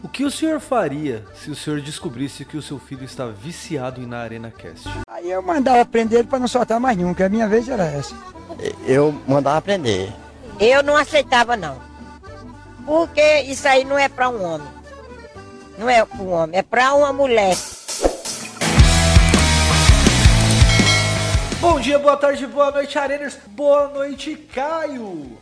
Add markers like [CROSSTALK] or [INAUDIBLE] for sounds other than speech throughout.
O que o senhor faria se o senhor descobrisse que o seu filho está viciado em na Arena Cast? Aí eu mandava prender ele para não soltar mais nenhum, que a minha vez era essa. Eu mandava prender. Eu não aceitava não. Porque isso aí não é para um homem. Não é para um homem, é para uma mulher. Bom dia, boa tarde, boa noite, Areners. Boa noite, Caio.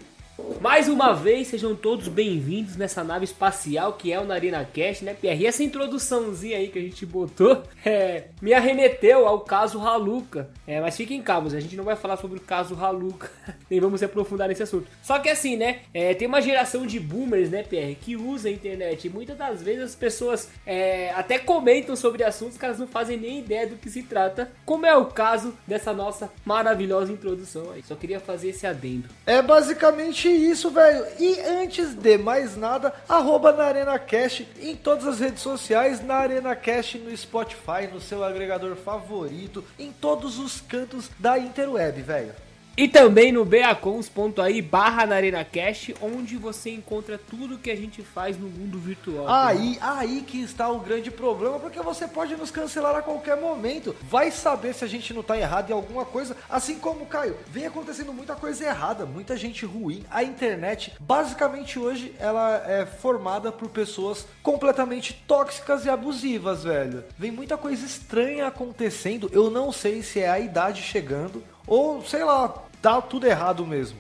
Mais uma vez, sejam todos bem-vindos nessa nave espacial que é o Narina Cast, né, Pierre? E essa introduçãozinha aí que a gente botou [LAUGHS] é, me arremeteu ao caso Haluca. É, mas fiquem calmos, a gente não vai falar sobre o caso Haluca, [LAUGHS] nem vamos se aprofundar nesse assunto. Só que assim, né, é, tem uma geração de boomers, né, Pierre, que usa a internet e muitas das vezes as pessoas é, até comentam sobre assuntos que elas não fazem nem ideia do que se trata, como é o caso dessa nossa maravilhosa introdução aí. Só queria fazer esse adendo. É basicamente isso, velho. E antes de mais nada, arroba na Arena Cash em todas as redes sociais, na Arena Cash no Spotify, no seu agregador favorito, em todos os cantos da interweb, velho. E também no beacons.aí barra na Arena Cash, onde você encontra tudo que a gente faz no mundo virtual. Aí, aí que está o grande problema, porque você pode nos cancelar a qualquer momento. Vai saber se a gente não tá errado em alguma coisa, assim como, Caio, vem acontecendo muita coisa errada, muita gente ruim. A internet, basicamente hoje, ela é formada por pessoas completamente tóxicas e abusivas, velho. Vem muita coisa estranha acontecendo, eu não sei se é a idade chegando ou, sei lá, tá tudo errado mesmo.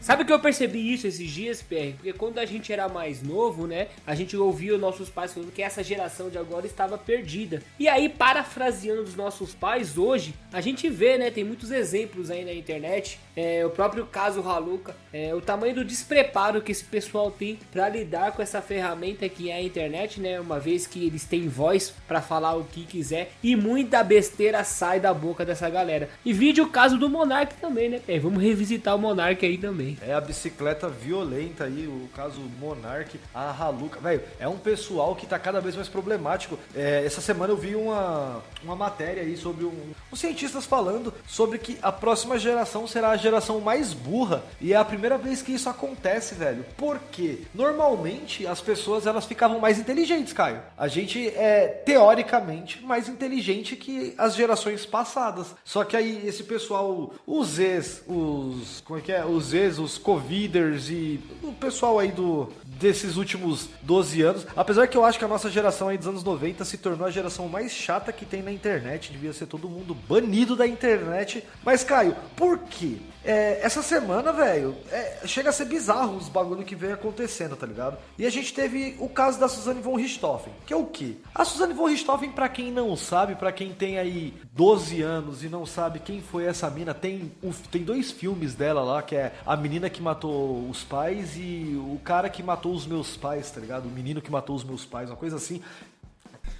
Sabe que eu percebi isso esses dias, Pierre? Porque quando a gente era mais novo, né? A gente ouvia os nossos pais falando que essa geração de agora estava perdida. E aí, parafraseando os nossos pais, hoje, a gente vê, né? Tem muitos exemplos aí na internet. É, o próprio caso Haluca. É, o tamanho do despreparo que esse pessoal tem para lidar com essa ferramenta que é a internet, né? Uma vez que eles têm voz para falar o que quiser. E muita besteira sai da boca dessa galera. E vídeo o caso do Monark também, né, Pierre? Vamos revisitar o Monark aí também. É a bicicleta violenta aí, o caso Monark, a Haluca. Velho, é um pessoal que tá cada vez mais problemático. É, essa semana eu vi uma, uma matéria aí sobre um, uns cientistas falando sobre que a próxima geração será a geração mais burra. E é a primeira vez que isso acontece, velho. Por quê? Normalmente as pessoas elas ficavam mais inteligentes, Caio. A gente é teoricamente mais inteligente que as gerações passadas. Só que aí esse pessoal, os Zs, os. Como é que é? Os Zs, os Coviders e o pessoal aí do desses últimos 12 anos. Apesar que eu acho que a nossa geração aí dos anos 90 se tornou a geração mais chata que tem na internet. Devia ser todo mundo banido da internet. Mas, Caio, por quê? É, essa semana, velho, é, chega a ser bizarro os bagulho que vem acontecendo, tá ligado? E a gente teve o caso da Suzane von Richthofen, que é o quê? A Suzane von Richthofen, pra quem não sabe, pra quem tem aí 12 anos e não sabe quem foi essa mina, tem, tem dois filmes dela lá, que é A Menina que Matou os Pais e O Cara que Matou os Meus Pais, tá ligado? O Menino que Matou os Meus Pais, uma coisa assim.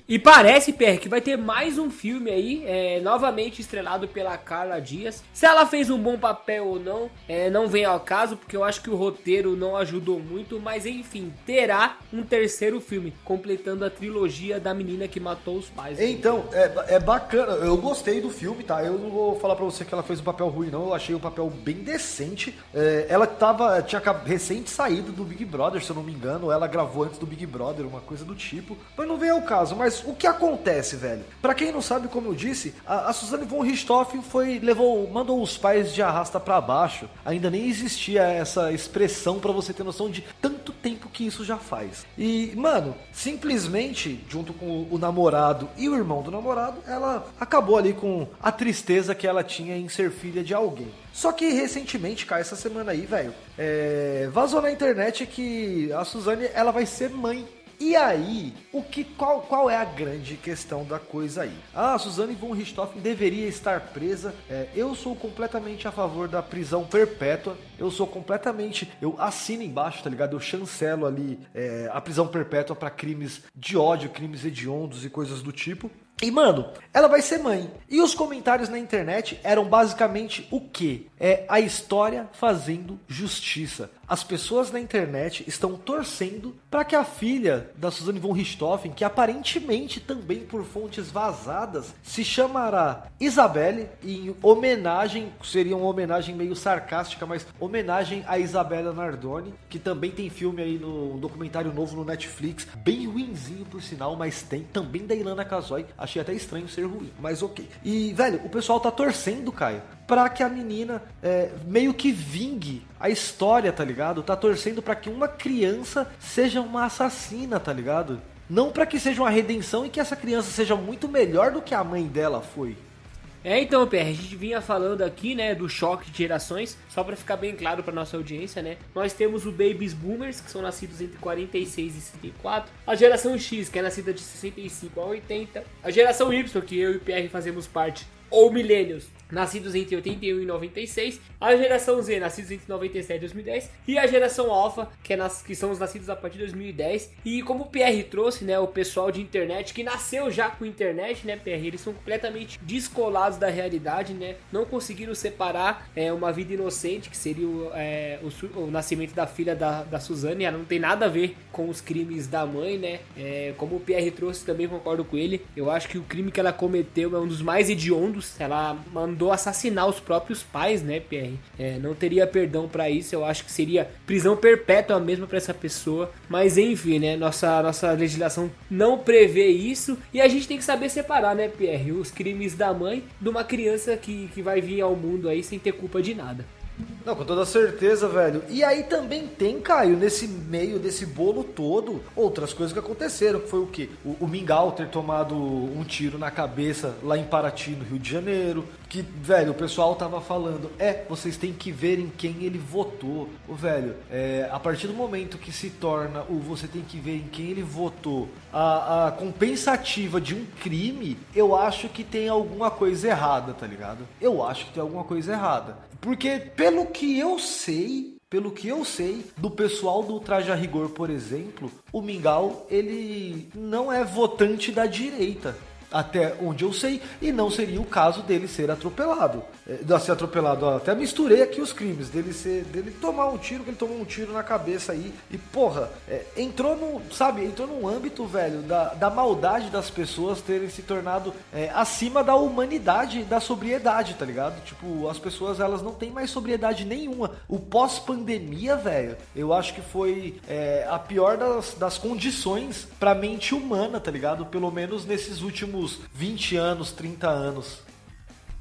E parece, Pierre, que vai ter mais um filme aí, é, novamente estrelado pela Carla Dias. Se ela fez um bom papel ou não, é, não vem ao caso, porque eu acho que o roteiro não ajudou muito, mas enfim, terá um terceiro filme, completando a trilogia da menina que matou os pais. Então, é, é bacana, eu gostei do filme, tá? Eu não vou falar pra você que ela fez um papel ruim, não, eu achei o papel bem decente. É, ela tava, tinha recente saído do Big Brother, se eu não me engano, ela gravou antes do Big Brother, uma coisa do tipo. Mas não vem ao caso, mas o que acontece, velho? Pra quem não sabe, como eu disse, a, a Suzane von Richthofen foi, levou, mandou os pais de arrasta para baixo. Ainda nem existia essa expressão para você ter noção de tanto tempo que isso já faz. E, mano, simplesmente, junto com o namorado e o irmão do namorado, ela acabou ali com a tristeza que ela tinha em ser filha de alguém. Só que recentemente, cara, essa semana aí, velho, é, vazou na internet que a Suzane ela vai ser mãe e aí, o que, qual, qual é a grande questão da coisa aí? Ah, Suzane von Richthofen deveria estar presa. É, eu sou completamente a favor da prisão perpétua. Eu sou completamente. Eu assino embaixo, tá ligado? Eu chancelo ali é, a prisão perpétua para crimes de ódio, crimes hediondos e coisas do tipo. E, mano, ela vai ser mãe. E os comentários na internet eram basicamente o quê? É a história fazendo justiça. As pessoas na internet estão torcendo para que a filha da Suzane von Richthofen, que aparentemente também por fontes vazadas, se chamará Isabelle, em homenagem, seria uma homenagem meio sarcástica, mas homenagem a Isabela Nardoni, que também tem filme aí no um documentário novo no Netflix, bem ruinzinho por sinal, mas tem. Também da Ilana Casoy. Achei até estranho ser ruim, mas ok. E, velho, o pessoal tá torcendo, Caio, pra que a menina é, meio que vingue a história, tá ligado? Tá torcendo pra que uma criança seja uma assassina, tá ligado? Não para que seja uma redenção e que essa criança seja muito melhor do que a mãe dela foi. É, então, PR, a gente vinha falando aqui, né, do choque de gerações, só para ficar bem claro para nossa audiência, né? Nós temos o Babies Boomers, que são nascidos entre 46 e 64, a geração X, que é nascida de 65 a 80, a geração Y, que eu e o PR fazemos parte, ou Millennials, nascidos entre 81 e 96, a geração Z, nascidos entre 97 e 2010, e a geração Alpha, que, é nas, que são os nascidos a partir de 2010. E como o PR trouxe, né, o pessoal de internet que nasceu já com internet, né, PR, eles são completamente descolados da realidade, né, não conseguiram separar é, uma vida inocente, que seria o, é, o, o, nascimento da filha da, da Suzane, ela não tem nada a ver com os crimes da mãe, né, é, como o PR trouxe, também concordo com ele, eu acho que o crime que ela cometeu é um dos mais hediondos, ela mandou assassinar os próprios pais, né, Pierre? É, não teria perdão para isso, eu acho que seria prisão perpétua mesmo para essa pessoa. Mas enfim, né, nossa, nossa legislação não prevê isso e a gente tem que saber separar, né, Pierre, os crimes da mãe de uma criança que, que vai vir ao mundo aí sem ter culpa de nada. Não, com toda certeza, velho. E aí também tem, Caio, nesse meio desse bolo todo, outras coisas que aconteceram. Foi o quê? O, o Mingau ter tomado um tiro na cabeça lá em Paraty, no Rio de Janeiro. Que, velho, o pessoal tava falando, é, vocês têm que ver em quem ele votou. O velho, é, a partir do momento que se torna o você tem que ver em quem ele votou, a, a compensativa de um crime, eu acho que tem alguma coisa errada, tá ligado? Eu acho que tem alguma coisa errada. Porque, pelo que eu sei, pelo que eu sei do pessoal do Traje a Rigor, por exemplo, o Mingau, ele não é votante da direita até onde eu sei, e não seria o caso dele ser atropelado. É, ser atropelado, ó, até misturei aqui os crimes, dele ser, dele tomar um tiro, que ele tomou um tiro na cabeça aí, e porra, é, entrou no, sabe, entrou num âmbito, velho, da, da maldade das pessoas terem se tornado é, acima da humanidade, da sobriedade, tá ligado? Tipo, as pessoas, elas não têm mais sobriedade nenhuma. O pós-pandemia, velho, eu acho que foi é, a pior das, das condições pra mente humana, tá ligado? Pelo menos nesses últimos últimos 20 anos, 30 anos.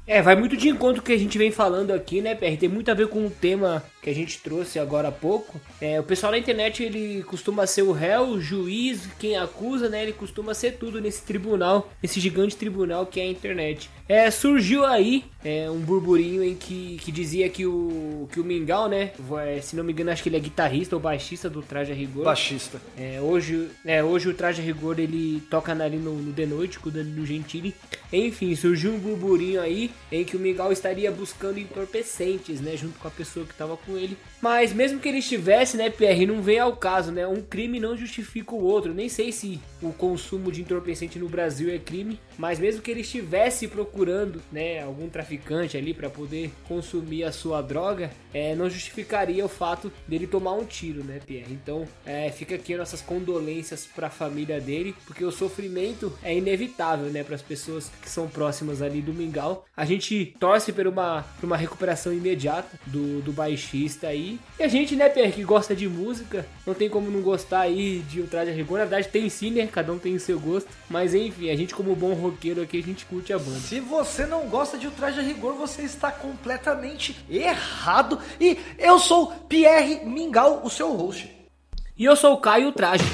É, vai muito de encontro que a gente vem falando aqui, né, PR? Tem muito a ver com o tema que a gente trouxe agora há pouco. É, o pessoal na internet, ele costuma ser o réu, o juiz, quem acusa, né? Ele costuma ser tudo nesse tribunal, esse gigante tribunal que é a internet. É, surgiu aí é, um burburinho em que, que dizia que o, que o Mingau, né? Se não me engano, acho que ele é guitarrista ou baixista do Traje Rigor. Baixista. É, hoje, é, hoje o Traje Rigor ele toca ali no, no The Noite com o Danilo Gentili. Enfim, surgiu um burburinho aí em que o Mingau estaria buscando entorpecentes, né? Junto com a pessoa que estava com ele. Mas mesmo que ele estivesse, né, PR, não vem ao caso, né? Um crime não justifica o outro. Nem sei se o consumo de entorpecente no Brasil é crime, mas mesmo que ele estivesse procurando, né, algum traficante ali para poder consumir a sua droga, é, não justificaria o fato dele tomar um tiro, né, Pierre? Então, é, fica aqui nossas condolências para a família dele, porque o sofrimento é inevitável, né, para as pessoas que são próximas ali do Mingau. A gente torce por uma, por uma recuperação imediata do, do baixista aí. E a gente, né, Pierre, que gosta de música, não tem como não gostar aí de Ultraje Rigor. Na verdade, tem sim, né? Cada um tem o seu gosto. Mas enfim, a gente, como bom roqueiro aqui, a gente curte a banda. Se você não gosta de Ultraje Rigor, você está completamente errado. E eu sou Pierre Mingau, o seu host. E eu sou o Caio Traje.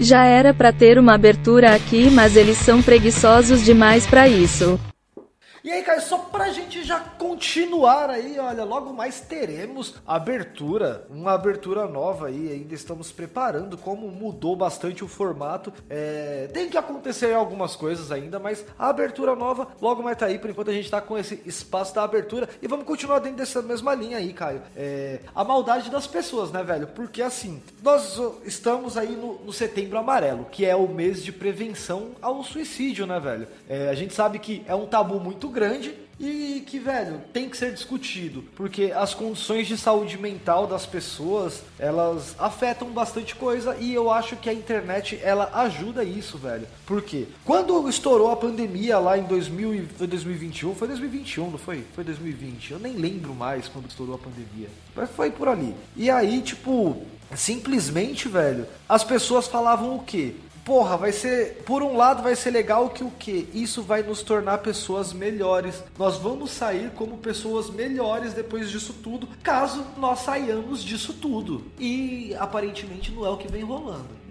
Já era para ter uma abertura aqui, mas eles são preguiçosos demais para isso. E aí, Caio, só pra gente já continuar aí, olha, logo mais teremos abertura, uma abertura nova aí, ainda estamos preparando, como mudou bastante o formato. É, tem que acontecer algumas coisas ainda, mas a abertura nova logo mais tá aí, por enquanto a gente tá com esse espaço da abertura e vamos continuar dentro dessa mesma linha aí, Caio. É, a maldade das pessoas, né, velho? Porque assim, nós estamos aí no, no setembro amarelo, que é o mês de prevenção ao suicídio, né, velho? É, a gente sabe que é um tabu muito grande grande e que, velho, tem que ser discutido, porque as condições de saúde mental das pessoas, elas afetam bastante coisa e eu acho que a internet ela ajuda isso, velho. Por quê? Quando estourou a pandemia lá em 2000 e- foi 2021, foi 2021, não foi? Foi 2020. Eu nem lembro mais quando estourou a pandemia. Mas foi por ali. E aí, tipo, simplesmente, velho, as pessoas falavam o quê? Porra, vai ser. Por um lado, vai ser legal que o quê? Isso vai nos tornar pessoas melhores. Nós vamos sair como pessoas melhores depois disso tudo, caso nós saiamos disso tudo. E aparentemente não é o que vem rolando.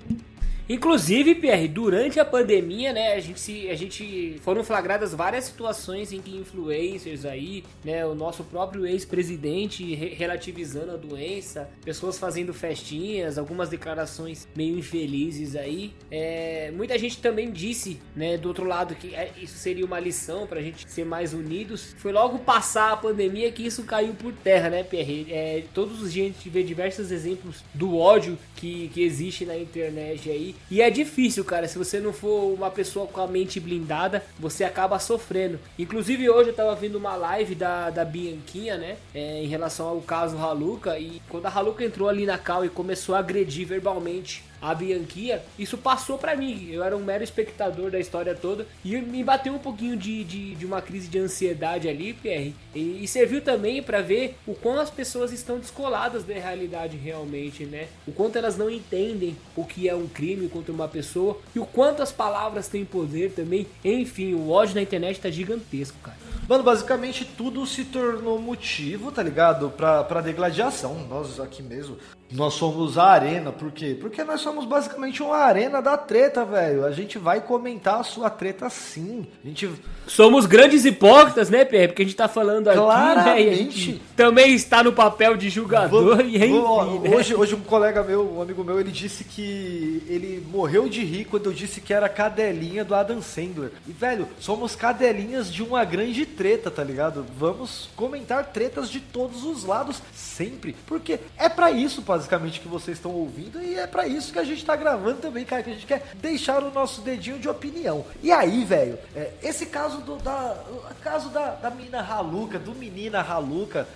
Inclusive, Pierre, durante a pandemia, né, a gente, se, a gente foram flagradas várias situações em que influencers aí, né, o nosso próprio ex-presidente re- relativizando a doença, pessoas fazendo festinhas, algumas declarações meio infelizes aí. É, muita gente também disse, né, do outro lado que é, isso seria uma lição pra gente ser mais unidos. Foi logo passar a pandemia que isso caiu por terra, né, Pierre? É, todos os dias a gente vê diversos exemplos do ódio que, que existe na internet aí. E é difícil, cara. Se você não for uma pessoa com a mente blindada, você acaba sofrendo. Inclusive, hoje eu tava vendo uma live da, da Bianquinha, né? é, em relação ao caso Haluca. E quando a Haluca entrou ali na cal e começou a agredir verbalmente a Bianquinha, isso passou pra mim. Eu era um mero espectador da história toda e me bateu um pouquinho de, de, de uma crise de ansiedade ali, Pierre. E, e serviu também pra ver o quão as pessoas estão descoladas da realidade realmente, né? O quanto elas não entendem o que é um crime contra uma pessoa e o quanto as palavras têm poder também. Enfim, o ódio na internet tá gigantesco, cara. Mano, basicamente tudo se tornou motivo, tá ligado? Pra, pra degladiação. Nós aqui mesmo, nós somos a arena. Por quê? Porque nós somos basicamente uma arena da treta, velho. A gente vai comentar a sua treta sim. A gente. Somos grandes hipócritas, né, Pierre? Porque a gente tá falando aqui, né? A Claramente. gente também está no papel de julgador e enfim, vou- né? hoje, hoje um colega meu, um amigo meu, ele disse que ele morreu de rir quando eu disse que era cadelinha do Adam Sandler. E, velho, somos cadelinhas de uma grande treta, tá ligado? Vamos comentar tretas de todos os lados sempre. Porque é pra isso, basicamente, que vocês estão ouvindo e é pra isso que a gente tá gravando também, cara, que a gente quer deixar o nosso dedinho de opinião. E aí, velho, é, esse caso do da caso da, da menina raluca, do menina raluca,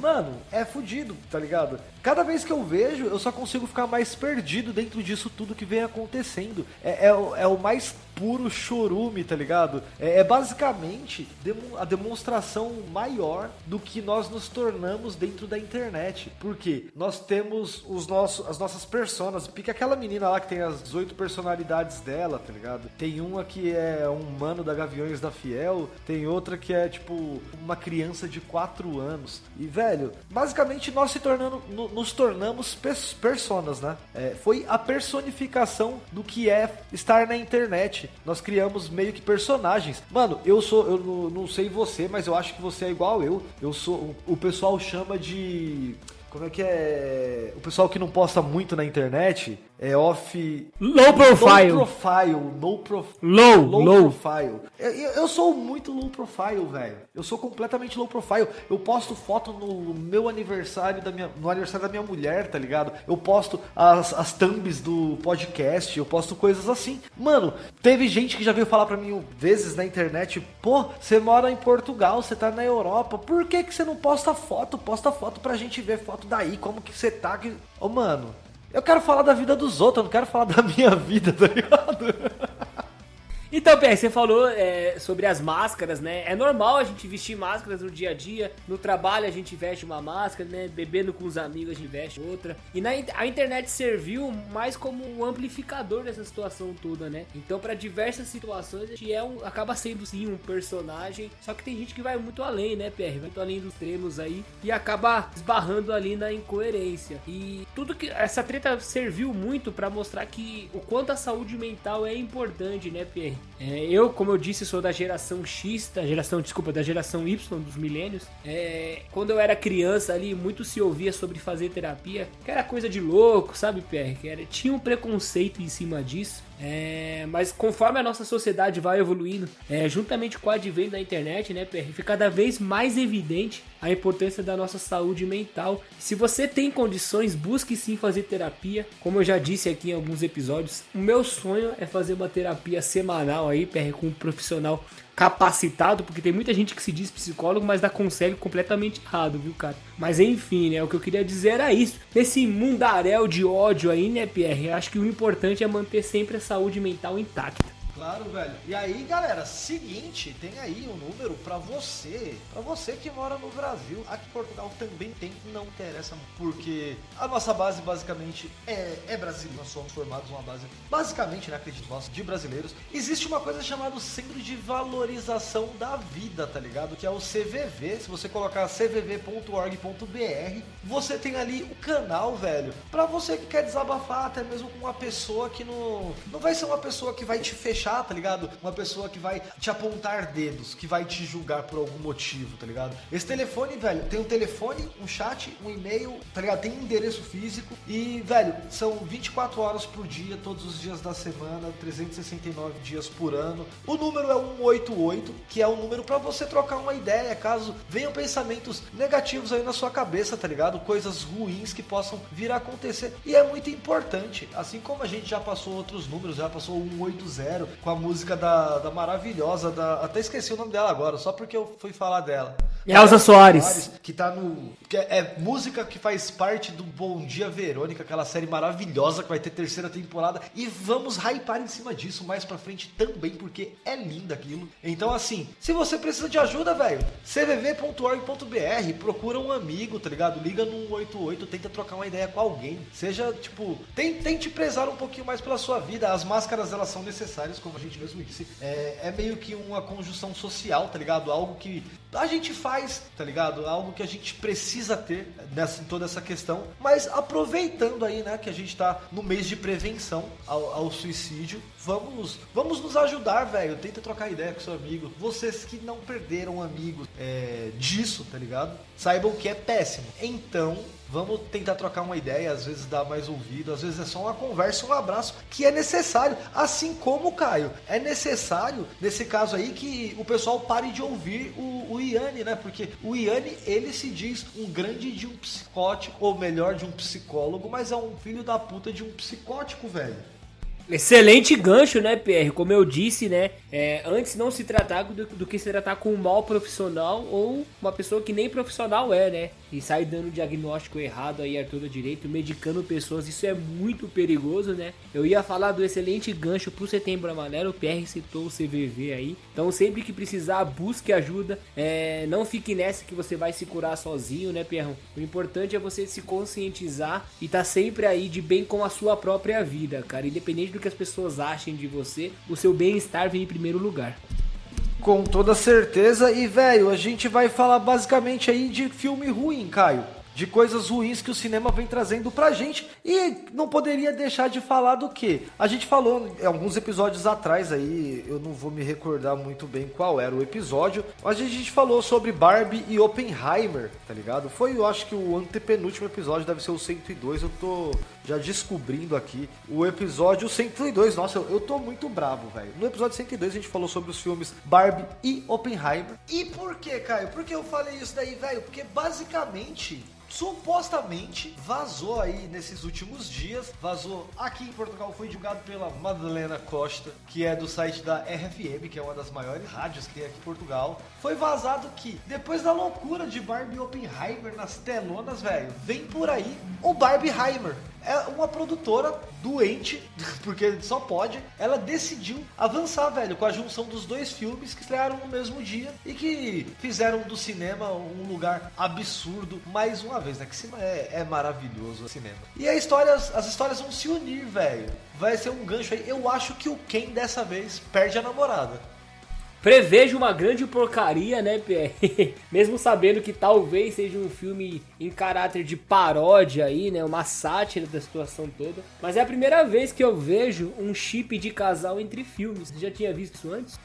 mano, é fudido, tá ligado? Cada vez que eu vejo, eu só consigo ficar mais perdido dentro disso tudo que vem acontecendo. É, é, é o mais puro chorume, tá ligado? É, é basicamente a demonstração maior do que nós nos tornamos dentro da internet. Porque nós temos os nossos, as nossas personas. Pica aquela menina lá que tem as 18 personalidades dela, tá ligado? Tem uma que é um mano da Gaviões da Fiel, tem outra que é tipo uma criança de 4 anos. E velho, basicamente nós se tornando, no- nos tornamos pers- personas, né? É, foi a personificação do que é estar na internet. Nós criamos meio que personagens. Mano, eu sou, eu não sei você, mas eu acho que você é igual eu. Eu sou, o pessoal chama de como é que é? O pessoal que não posta muito na internet é off. Low profile. Low profile. No prof... Low, low, low. profile. Eu, eu- sou muito low profile, velho. Eu sou completamente low profile. Eu posto foto no meu aniversário da minha, no aniversário da minha mulher, tá ligado? Eu posto as, as thumbs do podcast, eu posto coisas assim. Mano, teve gente que já veio falar pra mim vezes na internet, pô, você mora em Portugal, você tá na Europa, por que que você não posta foto? Posta foto pra gente ver foto daí, como que você tá. Que... Ô, mano, eu quero falar da vida dos outros, eu não quero falar da minha vida, tá ligado? Então, Pierre, você falou é, sobre as máscaras, né? É normal a gente vestir máscaras no dia a dia. No trabalho a gente veste uma máscara, né? Bebendo com os amigos a gente veste outra. E na, a internet serviu mais como um amplificador dessa situação toda, né? Então, para diversas situações, a gente é um, acaba sendo sim um personagem. Só que tem gente que vai muito além, né, Pierre? Vai muito além dos extremos aí e acaba esbarrando ali na incoerência. E tudo que essa treta serviu muito para mostrar que o quanto a saúde mental é importante, né, Pierre? É, eu, como eu disse, sou da geração X, da geração, desculpa, da geração Y dos milênios. É, quando eu era criança ali, muito se ouvia sobre fazer terapia, que era coisa de louco, sabe, Pierre? Que era, tinha um preconceito em cima disso. É, mas conforme a nossa sociedade vai evoluindo, é, juntamente com o advento da internet, né, PR, fica cada vez mais evidente a importância da nossa saúde mental. Se você tem condições, busque sim fazer terapia. Como eu já disse aqui em alguns episódios, o meu sonho é fazer uma terapia semanal aí, PR, com um profissional capacitado, porque tem muita gente que se diz psicólogo, mas dá conselho completamente errado, viu, cara? Mas enfim, né? O que eu queria dizer era isso. Nesse mundaréu de ódio aí, né, Pierre? Acho que o importante é manter sempre a saúde mental intacta. Claro, velho. E aí, galera, seguinte, tem aí um número pra você, pra você que mora no Brasil. Aqui em Portugal também tem, não interessa, porque a nossa base basicamente é, é brasileira. Nós somos formados uma base, basicamente, né, acredito nós, de brasileiros. Existe uma coisa chamada Centro de Valorização da Vida, tá ligado? Que é o CVV. Se você colocar cvv.org.br, você tem ali o canal, velho, pra você que quer desabafar, até mesmo com uma pessoa que não, não vai ser uma pessoa que vai te fechar tá ligado? Uma pessoa que vai te apontar dedos, que vai te julgar por algum motivo, tá ligado? Esse telefone, velho, tem um telefone, um chat, um e-mail, tá ligado? Tem um endereço físico e, velho, são 24 horas por dia, todos os dias da semana, 369 dias por ano. O número é 188, que é o um número para você trocar uma ideia, caso venham pensamentos negativos aí na sua cabeça, tá ligado? Coisas ruins que possam vir a acontecer. E é muito importante, assim como a gente já passou outros números, já passou 180, com a música da, da maravilhosa, da, até esqueci o nome dela agora, só porque eu fui falar dela. Elza Soares. Que tá no. Que é, é, música que faz parte do Bom Dia Verônica, aquela série maravilhosa que vai ter terceira temporada. E vamos hypar em cima disso mais pra frente também, porque é lindo aquilo. Então, assim, se você precisa de ajuda, velho, cvv.org.br, procura um amigo, tá ligado? Liga no 188, tenta trocar uma ideia com alguém. Seja, tipo, tente, tente prezar um pouquinho mais pela sua vida. As máscaras, elas são necessárias, como a gente mesmo disse. É, é meio que uma conjunção social, tá ligado? Algo que a gente faz, tá ligado? Algo que a gente precisa ter nessa, em toda essa questão. Mas aproveitando aí, né, que a gente tá no mês de prevenção ao, ao suicídio, vamos, vamos nos ajudar, velho. Tenta trocar ideia com seu amigo. Vocês que não perderam amigos é, disso, tá ligado? Saibam que é péssimo. Então, Vamos tentar trocar uma ideia, às vezes dar mais ouvido, às vezes é só uma conversa, um abraço que é necessário. Assim como, Caio, é necessário, nesse caso aí, que o pessoal pare de ouvir o, o Iane, né? Porque o Iane, ele se diz um grande de um psicótico, ou melhor, de um psicólogo, mas é um filho da puta de um psicótico, velho. Excelente gancho, né, PR? Como eu disse, né? É, antes não se tratar do, do, que se tratar com um mal profissional ou uma pessoa que nem profissional é, né? E sai dando diagnóstico errado aí, Arthur direito, medicando pessoas, isso é muito perigoso, né? Eu ia falar do excelente gancho pro Setembro Amarelo, o PR citou o CVV aí. Então, sempre que precisar, busque ajuda. É, não fique nessa que você vai se curar sozinho, né, Pierrão? O importante é você se conscientizar e tá sempre aí de bem com a sua própria vida, cara. Independente do que as pessoas achem de você, o seu bem-estar vem em primeiro lugar. Com toda certeza. E, velho, a gente vai falar basicamente aí de filme ruim, Caio de coisas ruins que o cinema vem trazendo pra gente. E não poderia deixar de falar do que? A gente falou em alguns episódios atrás aí, eu não vou me recordar muito bem qual era o episódio, mas a gente falou sobre Barbie e Oppenheimer, tá ligado? Foi, eu acho que o antepenúltimo episódio deve ser o 102, eu tô já descobrindo aqui o episódio 102. Nossa, eu, eu tô muito bravo, velho. No episódio 102 a gente falou sobre os filmes Barbie e Oppenheimer. E por que, Caio? Por que eu falei isso daí, velho? Porque basicamente supostamente vazou aí nesses últimos dias, vazou aqui em Portugal, foi divulgado pela Madalena Costa, que é do site da RFM, que é uma das maiores rádios que tem aqui em Portugal. Foi vazado que, depois da loucura de Barbie Oppenheimer nas telonas, velho, vem por aí o Barbieheimer. É uma produtora doente, [LAUGHS] porque só pode. Ela decidiu avançar, velho, com a junção dos dois filmes que estrearam no mesmo dia e que fizeram do cinema um lugar absurdo. Mais uma vez, né? Que cinema é, é maravilhoso o cinema. E a história, as histórias vão se unir, velho. Vai ser um gancho aí. Eu acho que o Ken dessa vez perde a namorada. Prevejo uma grande porcaria, né, Pierre? [LAUGHS] Mesmo sabendo que talvez seja um filme em caráter de paródia aí, né? Uma sátira da situação toda. Mas é a primeira vez que eu vejo um chip de casal entre filmes. Você já tinha visto isso antes?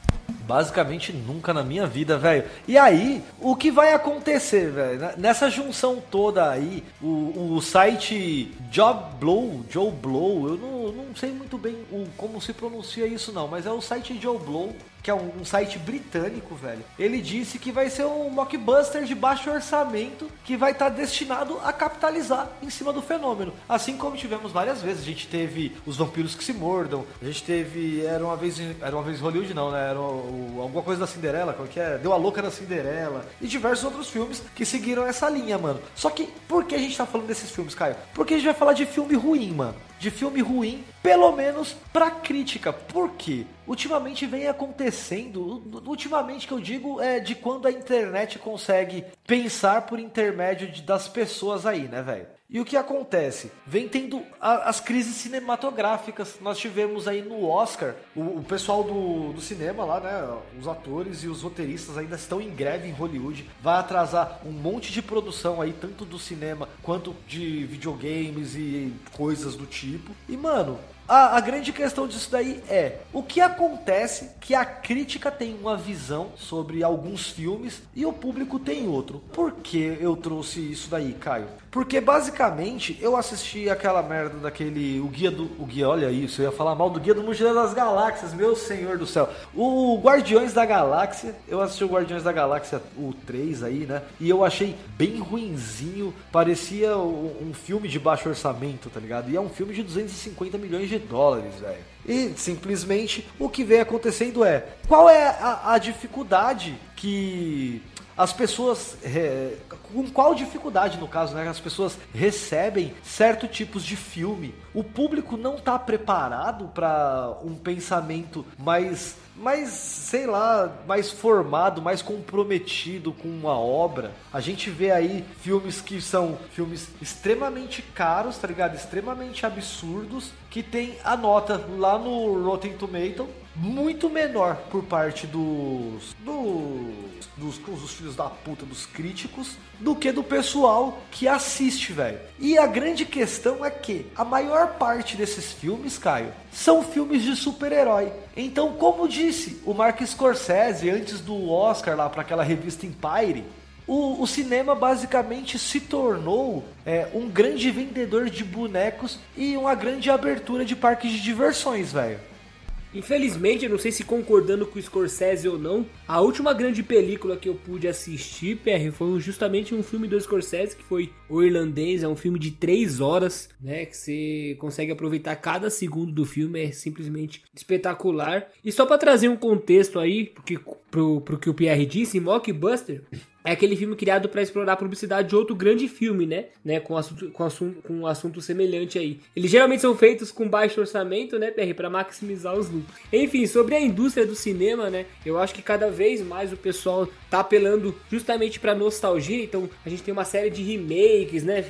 Basicamente nunca na minha vida, velho. E aí, o que vai acontecer, velho? Nessa junção toda aí, o, o site Jobblow, Joe Blow, eu não, não sei muito bem o, como se pronuncia isso não, mas é o site Joe Blow que é um, um site britânico, velho, ele disse que vai ser um mockbuster de baixo orçamento que vai estar destinado a capitalizar em cima do fenômeno. Assim como tivemos várias vezes. A gente teve Os Vampiros que se Mordam, a gente teve Era uma vez Era uma vez Hollywood, não, né? Era o, alguma coisa da Cinderela, qual que é? Deu a louca da Cinderela. E diversos outros filmes que seguiram essa linha, mano. Só que, por que a gente tá falando desses filmes, Caio? Porque a gente vai falar de filme ruim, mano de filme ruim, pelo menos pra crítica. Por quê? Ultimamente vem acontecendo, ultimamente que eu digo é de quando a internet consegue pensar por intermédio de, das pessoas aí, né, velho? E o que acontece? Vem tendo a, as crises cinematográficas. Nós tivemos aí no Oscar, o, o pessoal do, do, cinema lá, né? Os atores e os roteiristas ainda estão em greve em Hollywood. Vai atrasar um monte de produção aí, tanto do cinema quanto de videogames e coisas do tipo. E, mano, a, a, grande questão disso daí é o que acontece que a crítica tem uma visão sobre alguns filmes e o público tem outro. Por que eu trouxe isso daí, Caio? Porque basicamente eu assisti aquela merda daquele. O guia do. O guia, olha isso, eu ia falar mal do guia do Mochileiro das Galáxias, meu senhor do céu. O Guardiões da Galáxia, eu assisti o Guardiões da Galáxia, o 3 aí, né? E eu achei bem ruinzinho. Parecia um, um filme de baixo orçamento, tá ligado? E é um filme de 250 milhões de dólares, velho. E simplesmente o que vem acontecendo é qual é a, a dificuldade que as pessoas é, com qual dificuldade no caso, né? As pessoas recebem certo tipos de filme. O público não está preparado para um pensamento mais mais, sei lá, mais formado, mais comprometido com uma obra. A gente vê aí filmes que são filmes extremamente caros, tá ligado? Extremamente absurdos, que tem a nota lá no Rotten Tomato muito menor por parte dos, dos, dos, dos filhos da puta, dos críticos, do que do pessoal que assiste, velho. E a grande questão é que a maior parte desses filmes, Caio, são filmes de super-herói. Então, como disse o Mark Scorsese antes do Oscar lá para aquela revista Empire, o, o, cinema basicamente se tornou é, um grande vendedor de bonecos e uma grande abertura de parques de diversões, velho. Infelizmente, eu não sei se concordando com o Scorsese ou não, a última grande película que eu pude assistir, PR, foi justamente um filme do Scorsese, que foi O Irlandês, é um filme de 3 horas, né, que você consegue aproveitar cada segundo do filme, é simplesmente espetacular. E só para trazer um contexto aí, porque pro, pro que o Pierre disse, Mockbuster é aquele filme criado para explorar a publicidade de outro grande filme, né? né? Com, assunto, com, assunto, com um assunto semelhante aí. Eles geralmente são feitos com baixo orçamento, né, PR, para maximizar os lucros. Enfim, sobre a indústria do cinema, né? Eu acho que cada vez mais o pessoal tá apelando justamente para nostalgia. Então, a gente tem uma série de remakes, né?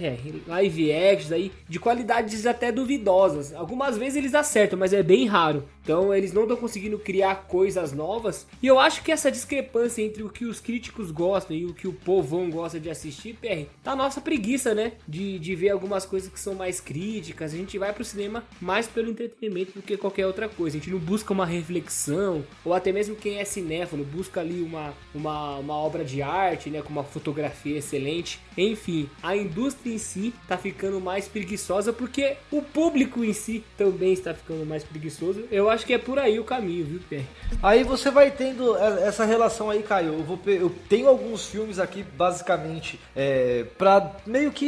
Live actions aí, de qualidades até duvidosas. Algumas vezes eles acertam, mas é bem raro. Então, eles não estão conseguindo criar coisas novas. E eu acho que essa discrepância entre o que os críticos gostam e o que o povão gosta de assistir, PR, tá a nossa preguiça, né? De, de ver algumas coisas que são mais críticas. A gente vai pro cinema mais pelo entretenimento do que qualquer outra coisa. A gente não busca uma reflexão, ou até mesmo quem é cinéfilo busca ali uma, uma, uma obra de arte, né? Com uma fotografia excelente. Enfim, a indústria em si tá ficando mais preguiçosa porque o público em si também está ficando mais preguiçoso. Eu acho que é por aí o caminho, viu, PR? Aí você vai tendo essa relação aí, Caio. Eu, vou, eu tenho alguns filmes aqui, basicamente, é, pra meio que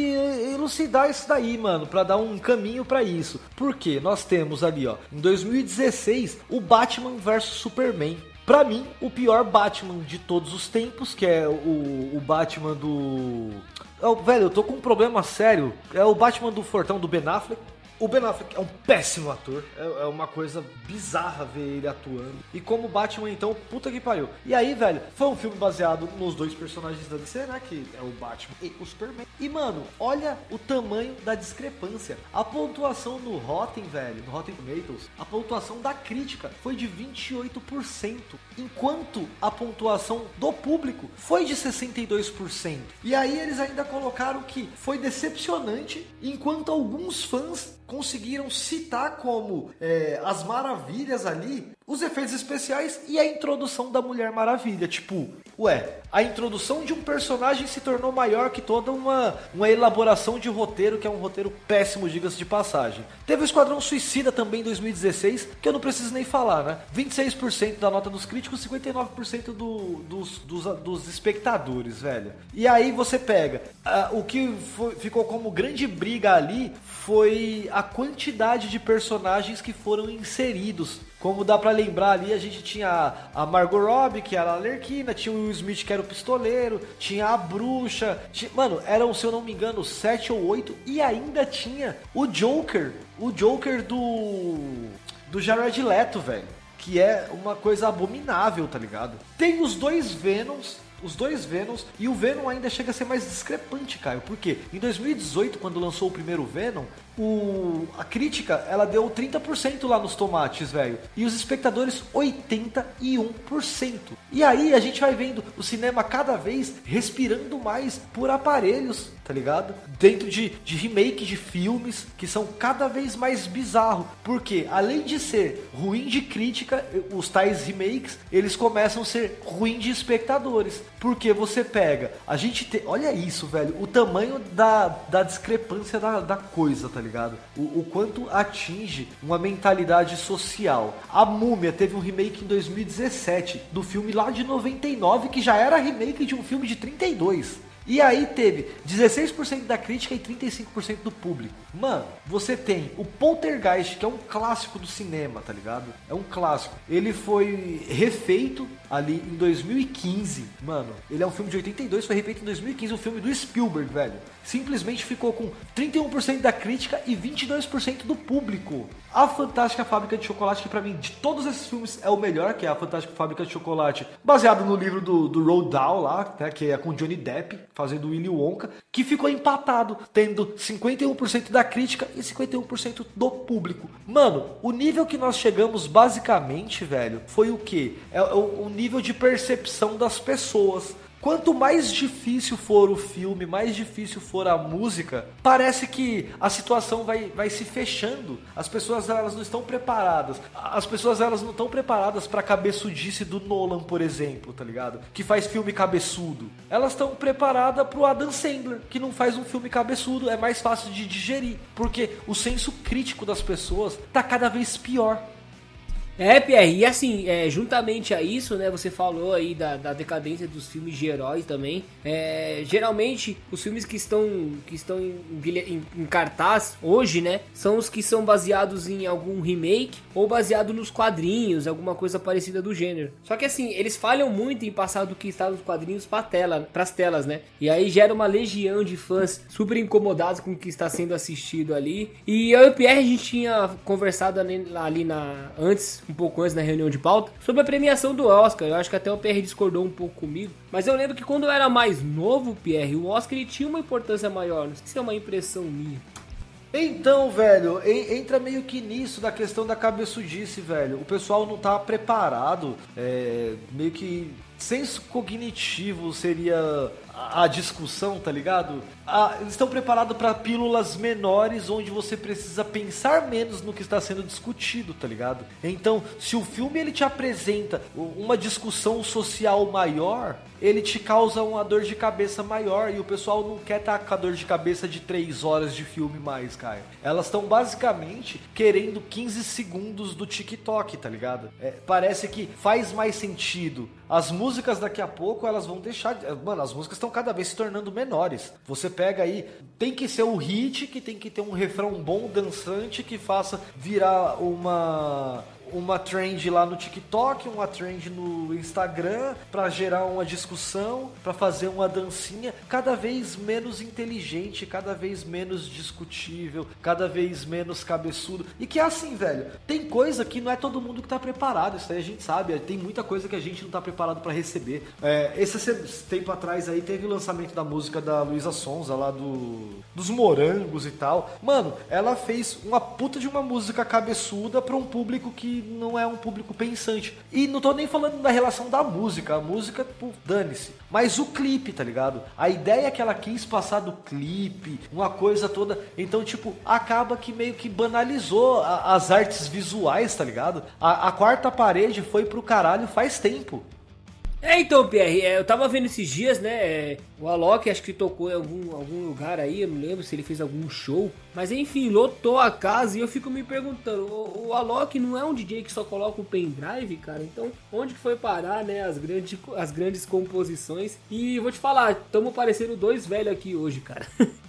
elucidar isso daí, mano, pra dar um caminho para isso. Porque nós temos ali, ó, em 2016, o Batman vs Superman. Pra mim, o pior Batman de todos os tempos, que é o, o Batman do. Oh, velho, eu tô com um problema sério. É o Batman do Fortão do Ben Affleck. O Ben Affleck é um péssimo ator, é, é, uma coisa bizarra ver ele atuando. E como Batman, então, puta que pariu. E aí, velho, foi um filme baseado nos dois personagens da DC, né? Que é o Batman e o Superman. E, mano, olha o tamanho da discrepância. A pontuação no Rotten, velho, no Rotten Tomatoes, a pontuação da crítica foi de 28%, enquanto a pontuação do público foi de 62%. E aí eles ainda colocaram que foi decepcionante, enquanto alguns fãs conseguiram citar como é, as maravilhas ali os efeitos especiais e a introdução da Mulher Maravilha. Tipo, ué, a introdução de um personagem se tornou maior que toda uma, uma elaboração de roteiro, que é um roteiro péssimo, diga-se de passagem. Teve o Esquadrão Suicida também em 2016, que eu não preciso nem falar, né? 26% da nota dos críticos, 59% do, dos, dos, dos espectadores, velho. E aí você pega, uh, o que foi, ficou como grande briga ali foi a quantidade de personagens que foram inseridos como dá para lembrar ali, a gente tinha a Margot Robbie, que era a Lerquina, tinha o Will Smith, que era o pistoleiro, tinha a bruxa. Tinha... Mano, eram, se eu não me engano, sete ou oito. E ainda tinha o Joker. O Joker do. Do Jared Leto, velho. Que é uma coisa abominável, tá ligado? Tem os dois Venoms os dois Venoms, e o Venom ainda chega a ser mais discrepante, Caio. Por quê? Em 2018, quando lançou o primeiro Venom, o, a crítica ela deu 30% lá nos tomates, velho. E os espectadores 81%. E aí a gente vai vendo o cinema cada vez respirando mais por aparelhos, tá ligado? Dentro de, de remake de filmes que são cada vez mais bizarros. Porque além de ser ruim de crítica, os tais remakes, eles começam a ser ruim de espectadores. Porque você pega, a gente tem. Olha isso, velho. O tamanho da, da discrepância da, da coisa, tá ligado? O, o quanto atinge uma mentalidade social. A Múmia teve um remake em 2017 do filme lá de 99, que já era remake de um filme de 32. E aí teve 16% da crítica e 35% do público. Mano, você tem o Poltergeist, que é um clássico do cinema, tá ligado? É um clássico. Ele foi refeito ali em 2015. Mano, ele é um filme de 82, foi refeito em 2015, um filme do Spielberg, velho. Simplesmente ficou com 31% da crítica e 22% do público. A Fantástica Fábrica de Chocolate, que para mim, de todos esses filmes, é o melhor, que é a Fantástica Fábrica de Chocolate, baseado no livro do, do Roald Dahl lá, né, que é com Johnny Depp, fazendo Willy Wonka, que ficou empatado, tendo 51% da crítica e 51% do público. Mano, o nível que nós chegamos, basicamente, velho, foi o que? É o nível de percepção das pessoas. Quanto mais difícil for o filme, mais difícil for a música, parece que a situação vai, vai se fechando. As pessoas elas não estão preparadas. As pessoas elas não estão preparadas para cabeçudice do Nolan, por exemplo, tá ligado? Que faz filme cabeçudo. Elas estão preparadas pro Adam Sandler, que não faz um filme cabeçudo, é mais fácil de digerir, porque o senso crítico das pessoas tá cada vez pior. É, Pierre, e assim, é, juntamente a isso, né, você falou aí da, da decadência dos filmes de heróis também. É, geralmente, os filmes que estão, que estão em, em, em, cartaz hoje, né, são os que são baseados em algum remake ou baseado nos quadrinhos, alguma coisa parecida do gênero. Só que assim, eles falham muito em passar do que está nos quadrinhos para tela, as telas, né? E aí gera uma legião de fãs super incomodados com o que está sendo assistido ali. E eu e o Pierre, a gente tinha conversado ali, ali na, antes um pouco antes na reunião de pauta, sobre a premiação do Oscar. Eu acho que até o Pierre discordou um pouco comigo. Mas eu lembro que quando eu era mais novo, Pierre, o Oscar ele tinha uma importância maior. Não sei se é uma impressão minha. Então, velho, entra meio que nisso da questão da cabeçudice, velho. O pessoal não tá preparado, é, meio que senso cognitivo seria a, discussão, tá ligado? Eles estão preparados para pílulas menores onde você precisa pensar menos no que está sendo discutido, tá ligado? Então, se o filme ele te apresenta uma discussão social maior, ele te causa uma dor de cabeça maior e o pessoal não quer estar tá com a dor de cabeça de 3 horas de filme mais, cara. Elas estão basicamente querendo 15 segundos do TikTok, tá ligado? É, parece que faz mais sentido. As músicas daqui a pouco elas vão deixar. De... Mano, as músicas estão cada vez se tornando menores. Você pega aí, tem que ser o hit, que tem que ter um refrão bom, dançante, que faça virar uma uma trend lá no TikTok, uma trend no Instagram para gerar uma discussão, para fazer uma dancinha cada vez menos inteligente, cada vez menos discutível, cada vez menos cabeçudo. E que é assim, velho, tem coisa que não é todo mundo que tá preparado, isso aí a gente sabe, tem muita coisa que a gente não tá preparado para receber. É, esse tempo atrás aí teve o lançamento da música da Luísa Sonza lá do dos morangos e tal. Mano, ela fez uma puta de uma música cabeçuda para um público que não é um público pensante. E não tô nem falando da relação da música, a música, pô, dane-se. Mas o clipe, tá ligado? A ideia que ela quis passar do clipe, uma coisa toda. Então, tipo, acaba que meio que banalizou a- as artes visuais, tá ligado? A, a quarta parede foi pro caralho faz tempo. É, então, Pierre, é, eu tava vendo esses dias, né? é, o Alok acho que tocou em algum, algum lugar aí, eu não lembro se ele fez algum show. Mas enfim, lotou a casa e eu fico me perguntando: o, o Alok não é um DJ que só coloca o pendrive, cara? Então, onde que foi parar, né? As grandes, as grandes composições. E vou te falar, tamo parecendo dois velhos aqui hoje, cara. [LAUGHS]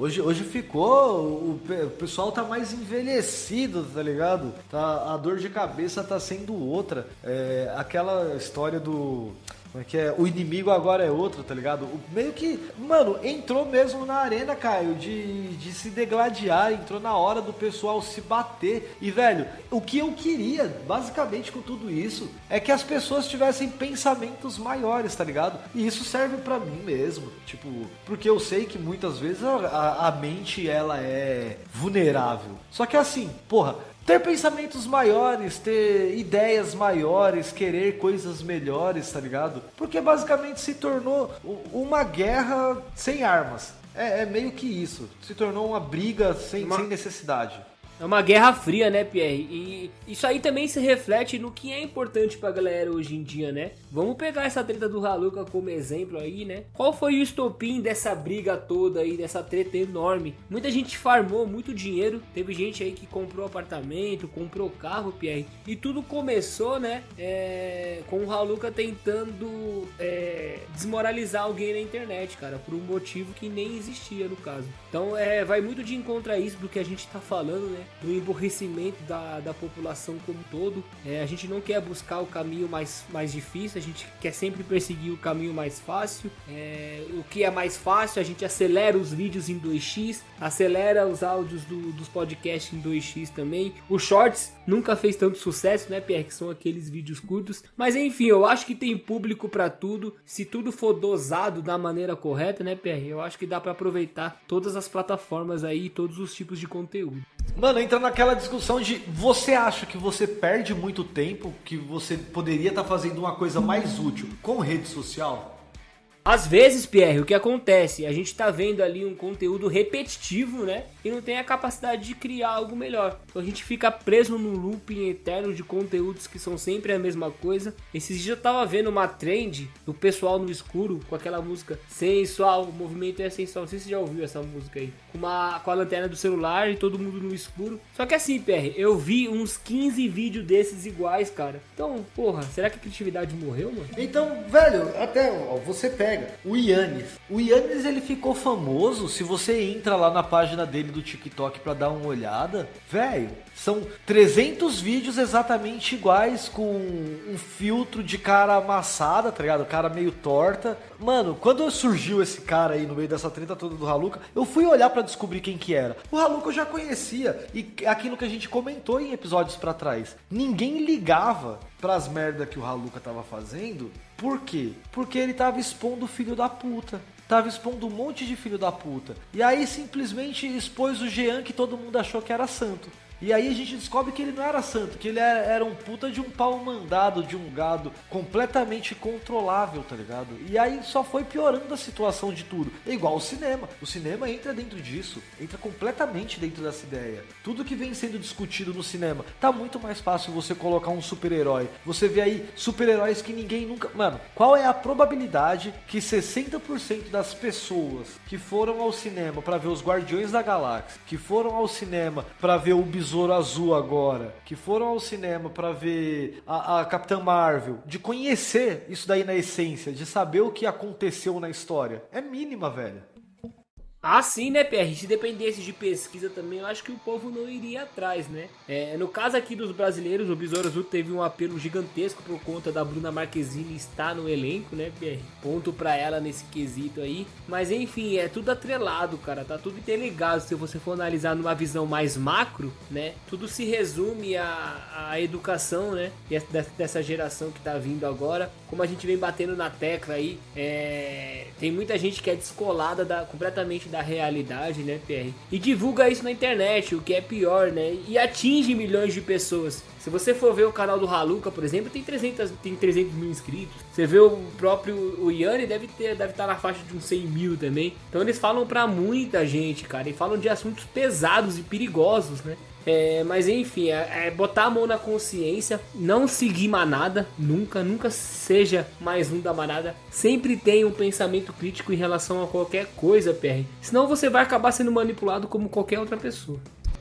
Hoje, hoje ficou, o, o pessoal tá mais envelhecido, tá ligado? Tá, a dor de cabeça tá sendo outra. É, aquela história do. Como é que é? O inimigo agora é outro, tá ligado? O- meio que, mano, entrou mesmo na arena, Caio, de, de se degladiar, entrou na hora do pessoal se bater. E, velho, o que eu queria, basicamente, com tudo isso, é que as pessoas tivessem pensamentos maiores, tá ligado? E isso serve pra mim mesmo, tipo, porque eu sei que muitas vezes a, a- a mente, ela é vulnerável. Só que assim, porra, ter pensamentos maiores, ter ideias maiores, querer coisas melhores, tá ligado? Porque basicamente se tornou uma guerra sem armas. É, é meio que isso. Se tornou uma briga sem, Uma- sem necessidade. É uma guerra fria, né, Pierre? E isso aí também se reflete no que é importante pra galera hoje em dia, né? Vamos pegar essa treta do Haluka como exemplo aí, né? Qual foi o estopim dessa briga toda aí, dessa treta enorme? Muita gente farmou muito dinheiro, teve gente aí que comprou apartamento, comprou carro, Pierre. E tudo começou, né, é, com o Haluka tentando é, desmoralizar alguém na internet, cara, por um motivo que nem existia no caso. Então, é, vai muito de encontro a isso do que a gente tá falando, né? Do emborrecimento da, da população como um todo. É, a gente não quer buscar o caminho mais, mais difícil, a gente quer sempre perseguir o caminho mais fácil. É, o que é mais fácil, a gente acelera os vídeos em 2x, acelera os áudios do- dos podcasts em 2x também. Os shorts nunca fez tanto sucesso, né, Pierre? Que são aqueles vídeos curtos. Mas enfim, eu acho que tem público pra tudo. Se tudo for dosado da maneira correta, né, Pierre? Eu acho que dá pra aproveitar todas as plataformas aí, todos os tipos de conteúdo. Mano, entra naquela discussão de você acha que você perde muito tempo, que você poderia estar fazendo uma coisa mais útil com rede social? Às vezes, Pierre, o que acontece? A gente tá vendo ali um conteúdo repetitivo, né? E não tem a capacidade de criar algo melhor. Então a gente fica preso num looping eterno de conteúdos que são sempre a mesma coisa. Esses dias eu tava vendo uma trend do pessoal no escuro com aquela música sensual, o movimento é sensual. Não sei se você já ouviu essa música aí. Com, uma, com a lanterna do celular e todo mundo no escuro. Só que assim, Pierre, eu vi uns 15 vídeos desses iguais, cara. Então, porra, será que a criatividade morreu, mano? Então, velho, até ó, você pega o Yannis. O Yannis ele ficou famoso. Se você entra lá na página dele do TikTok pra dar uma olhada, velho, são 300 vídeos exatamente iguais com um filtro de cara amassada, tá ligado? Cara meio torta. Mano, quando surgiu esse cara aí no meio dessa treta toda do Haluka, eu fui olhar pra descobrir quem que era. O Haluka eu já conhecia e aquilo que a gente comentou em episódios pra trás. Ninguém ligava pras merda que o Haluka tava fazendo. Por quê? Porque ele tava expondo o filho da puta. Tava expondo um monte de filho da puta. E aí simplesmente expôs o Jean que todo mundo achou que era santo. E aí a gente descobre que ele não era santo, que ele era, era um puta de um pau mandado, de um gado completamente controlável, tá ligado? E aí só foi piorando a situação de tudo. É igual o cinema. O cinema entra dentro disso, entra completamente dentro dessa ideia. Tudo que vem sendo discutido no cinema, tá muito mais fácil você colocar um super-herói. Você vê aí super-heróis que ninguém nunca. Mano, qual é a probabilidade que 60% das pessoas que foram ao cinema pra ver os Guardiões da Galáxia, que foram ao cinema pra ver o Azul agora, que foram ao cinema pra ver a, a Capitã Marvel, de conhecer isso daí na essência, de saber o que aconteceu na história, é mínima, velho. Ah, sim, né, PR? Se dependesse de pesquisa também, eu acho que o povo não iria atrás, né? É, no caso aqui dos brasileiros, o Besouro Azul teve um apelo gigantesco por conta da Bruna Marquezine estar no elenco, né, PR? Ponto pra ela nesse quesito aí. Mas enfim, é tudo atrelado, cara. Tá tudo interligado. Se você for analisar numa visão mais macro, né? Tudo se resume à, à educação, né? Essa- dessa geração que tá vindo agora. Como a gente vem batendo na tecla aí, é, tem muita gente que é descolada da, completamente da realidade, né, PR? E divulga isso na internet, o que é pior, né? E atinge milhões de pessoas. Se você for ver o canal do Haluca, por exemplo, tem 300, tem 300 mil inscritos. Você vê o próprio o Yanni, deve ter, deve estar na faixa de uns 100 mil também. Então eles falam pra muita gente, cara, e falam de assuntos pesados e perigosos, né? É, mas enfim, é, é, botar a mão na consciência, não seguir manada, nunca, nunca seja mais um da manada. Sempre tenha um pensamento crítico em relação a qualquer coisa, PR. Senão você vai acabar sendo manipulado como qualquer outra pessoa.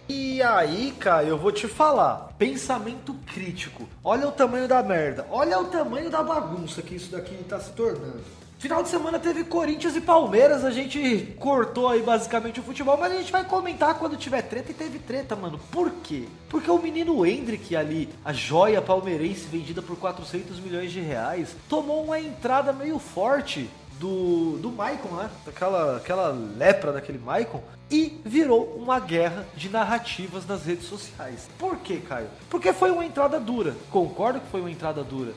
E aí, cara, eu vou te falar. Pensamento crítico. Olha o tamanho da merda. Olha o tamanho da bagunça que isso daqui tá se tornando. Final de semana teve Corinthians e Palmeiras, a gente cortou aí basicamente o futebol, mas a gente vai comentar quando tiver treta e teve treta, mano. Por quê? Porque o menino Hendrick ali, a joia palmeirense vendida por 400 milhões de reais, tomou uma entrada meio forte do, do Maicon, né? Aquela, aquela lepra daquele Maicon. E virou uma guerra de narrativas nas redes sociais. Por quê, Caio? Porque foi uma entrada dura. Concordo que foi uma entrada dura.